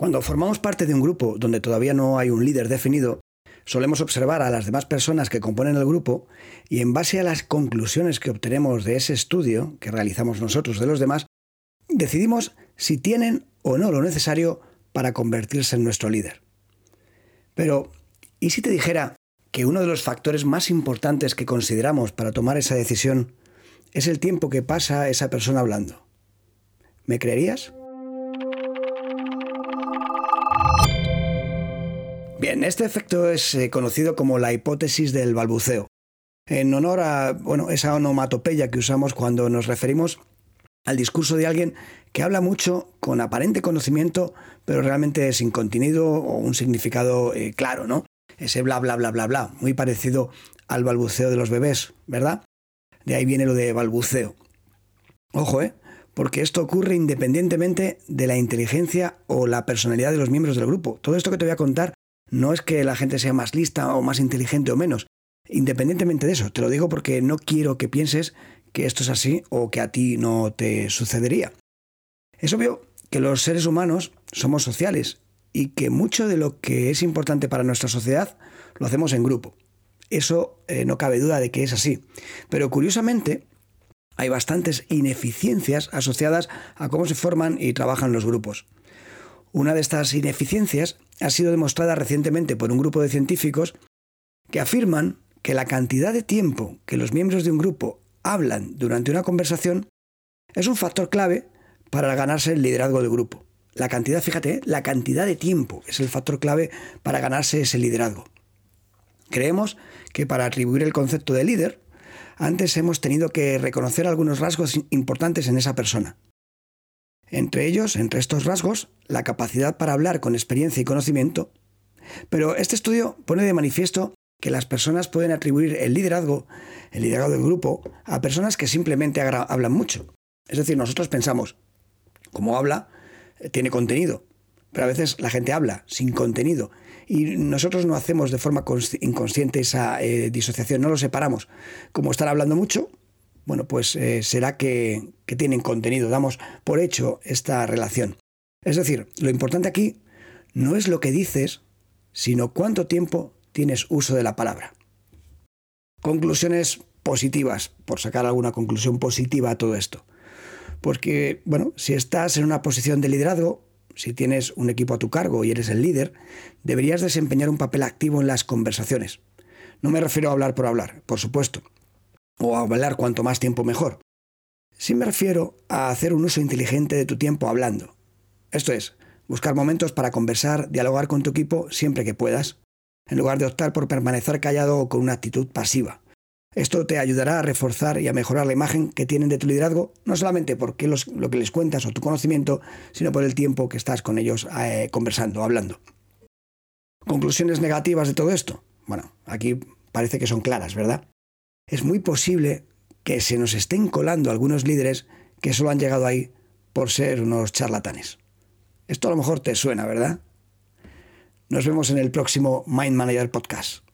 Cuando formamos parte de un grupo donde todavía no hay un líder definido, solemos observar a las demás personas que componen el grupo y en base a las conclusiones que obtenemos de ese estudio que realizamos nosotros de los demás, decidimos si tienen o no lo necesario para convertirse en nuestro líder. Pero, ¿y si te dijera que uno de los factores más importantes que consideramos para tomar esa decisión es el tiempo que pasa esa persona hablando? ¿Me creerías? Bien, este efecto es eh, conocido como la hipótesis del balbuceo, en honor a bueno, esa onomatopeya que usamos cuando nos referimos al discurso de alguien que habla mucho con aparente conocimiento, pero realmente sin contenido o un significado eh, claro, ¿no? Ese bla bla bla bla bla, muy parecido al balbuceo de los bebés, ¿verdad? De ahí viene lo de balbuceo. Ojo, ¿eh? Porque esto ocurre independientemente de la inteligencia o la personalidad de los miembros del grupo. Todo esto que te voy a contar no es que la gente sea más lista o más inteligente o menos. Independientemente de eso, te lo digo porque no quiero que pienses que esto es así o que a ti no te sucedería. Es obvio que los seres humanos somos sociales y que mucho de lo que es importante para nuestra sociedad lo hacemos en grupo. Eso eh, no cabe duda de que es así. Pero curiosamente, hay bastantes ineficiencias asociadas a cómo se forman y trabajan los grupos. Una de estas ineficiencias ha sido demostrada recientemente por un grupo de científicos que afirman que la cantidad de tiempo que los miembros de un grupo hablan durante una conversación es un factor clave para ganarse el liderazgo del grupo. La cantidad, fíjate, ¿eh? la cantidad de tiempo es el factor clave para ganarse ese liderazgo. Creemos que para atribuir el concepto de líder, antes hemos tenido que reconocer algunos rasgos importantes en esa persona. Entre ellos, entre estos rasgos, la capacidad para hablar con experiencia y conocimiento. Pero este estudio pone de manifiesto que las personas pueden atribuir el liderazgo, el liderazgo del grupo, a personas que simplemente hablan mucho. Es decir, nosotros pensamos, como habla, tiene contenido. Pero a veces la gente habla sin contenido y nosotros no hacemos de forma inconsciente esa eh, disociación, no lo separamos. Como están hablando mucho, bueno, pues eh, será que, que tienen contenido, damos por hecho esta relación. Es decir, lo importante aquí no es lo que dices, sino cuánto tiempo tienes uso de la palabra. Conclusiones positivas, por sacar alguna conclusión positiva a todo esto. Porque, bueno, si estás en una posición de liderazgo, si tienes un equipo a tu cargo y eres el líder, deberías desempeñar un papel activo en las conversaciones. No me refiero a hablar por hablar, por supuesto, o hablar cuanto más tiempo mejor. Sí me refiero a hacer un uso inteligente de tu tiempo hablando. Esto es, buscar momentos para conversar, dialogar con tu equipo siempre que puedas, en lugar de optar por permanecer callado o con una actitud pasiva. Esto te ayudará a reforzar y a mejorar la imagen que tienen de tu liderazgo, no solamente porque lo que les cuentas o tu conocimiento, sino por el tiempo que estás con ellos eh, conversando, hablando. ¿Conclusiones negativas de todo esto? Bueno, aquí parece que son claras, ¿verdad? Es muy posible que se nos estén colando algunos líderes que solo han llegado ahí por ser unos charlatanes. Esto a lo mejor te suena, ¿verdad? Nos vemos en el próximo Mind Manager Podcast.